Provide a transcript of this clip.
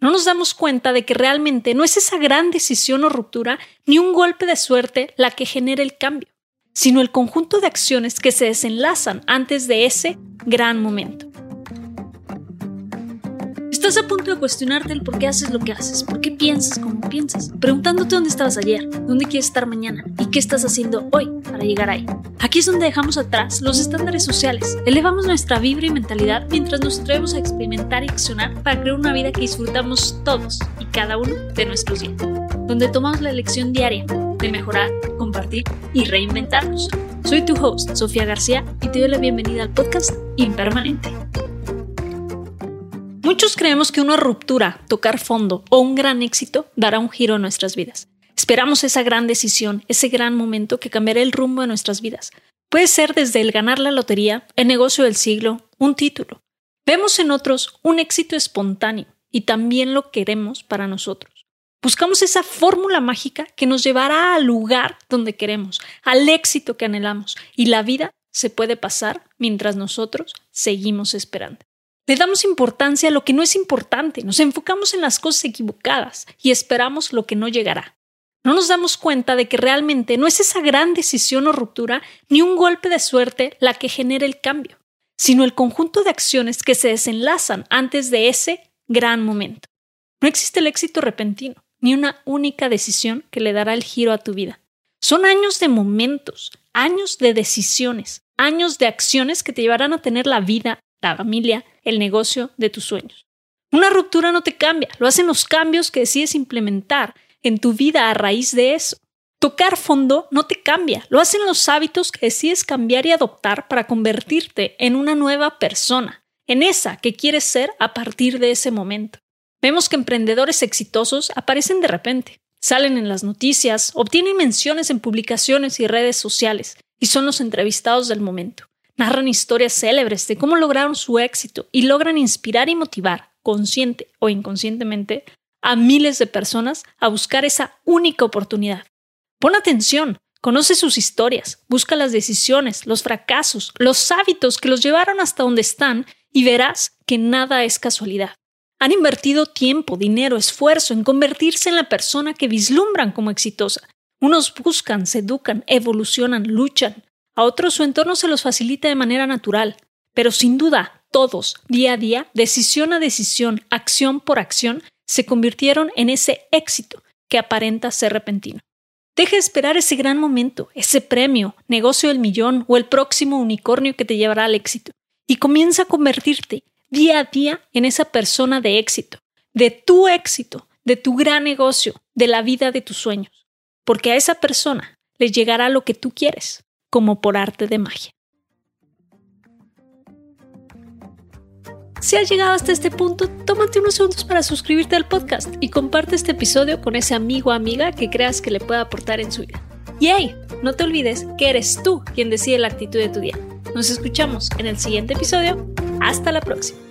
no nos damos cuenta de que realmente no es esa gran decisión o ruptura ni un golpe de suerte la que genera el cambio, sino el conjunto de acciones que se desenlazan antes de ese gran momento. Estás a punto de cuestionarte el por qué haces lo que haces, por qué piensas como piensas, preguntándote dónde estabas ayer, dónde quieres estar mañana y qué estás haciendo hoy para llegar ahí. Aquí es donde dejamos atrás los estándares sociales, elevamos nuestra vibra y mentalidad mientras nos atrevemos a experimentar y accionar para crear una vida que disfrutamos todos y cada uno de nuestros días, donde tomamos la elección diaria de mejorar, compartir y reinventarnos. Soy tu host, Sofía García, y te doy la bienvenida al podcast Impermanente. Muchos creemos que una ruptura, tocar fondo o un gran éxito dará un giro a nuestras vidas. Esperamos esa gran decisión, ese gran momento que cambiará el rumbo de nuestras vidas. Puede ser desde el ganar la lotería, el negocio del siglo, un título. Vemos en otros un éxito espontáneo y también lo queremos para nosotros. Buscamos esa fórmula mágica que nos llevará al lugar donde queremos, al éxito que anhelamos, y la vida se puede pasar mientras nosotros seguimos esperando. Le damos importancia a lo que no es importante, nos enfocamos en las cosas equivocadas y esperamos lo que no llegará. No nos damos cuenta de que realmente no es esa gran decisión o ruptura ni un golpe de suerte la que genera el cambio, sino el conjunto de acciones que se desenlazan antes de ese gran momento. No existe el éxito repentino, ni una única decisión que le dará el giro a tu vida. Son años de momentos, años de decisiones, años de acciones que te llevarán a tener la vida, la familia, el negocio de tus sueños. Una ruptura no te cambia, lo hacen los cambios que decides implementar en tu vida a raíz de eso. Tocar fondo no te cambia, lo hacen los hábitos que decides cambiar y adoptar para convertirte en una nueva persona, en esa que quieres ser a partir de ese momento. Vemos que emprendedores exitosos aparecen de repente, salen en las noticias, obtienen menciones en publicaciones y redes sociales, y son los entrevistados del momento narran historias célebres de cómo lograron su éxito y logran inspirar y motivar, consciente o inconscientemente, a miles de personas a buscar esa única oportunidad. Pon atención, conoce sus historias, busca las decisiones, los fracasos, los hábitos que los llevaron hasta donde están y verás que nada es casualidad. Han invertido tiempo, dinero, esfuerzo en convertirse en la persona que vislumbran como exitosa. Unos buscan, se educan, evolucionan, luchan, a otros su entorno se los facilita de manera natural, pero sin duda todos, día a día, decisión a decisión, acción por acción, se convirtieron en ese éxito que aparenta ser repentino. Deja de esperar ese gran momento, ese premio, negocio del millón o el próximo unicornio que te llevará al éxito, y comienza a convertirte día a día en esa persona de éxito, de tu éxito, de tu gran negocio, de la vida de tus sueños, porque a esa persona le llegará lo que tú quieres como por arte de magia. Si has llegado hasta este punto, tómate unos segundos para suscribirte al podcast y comparte este episodio con ese amigo o amiga que creas que le pueda aportar en su vida. Y no te olvides que eres tú quien decide la actitud de tu día. Nos escuchamos en el siguiente episodio. Hasta la próxima.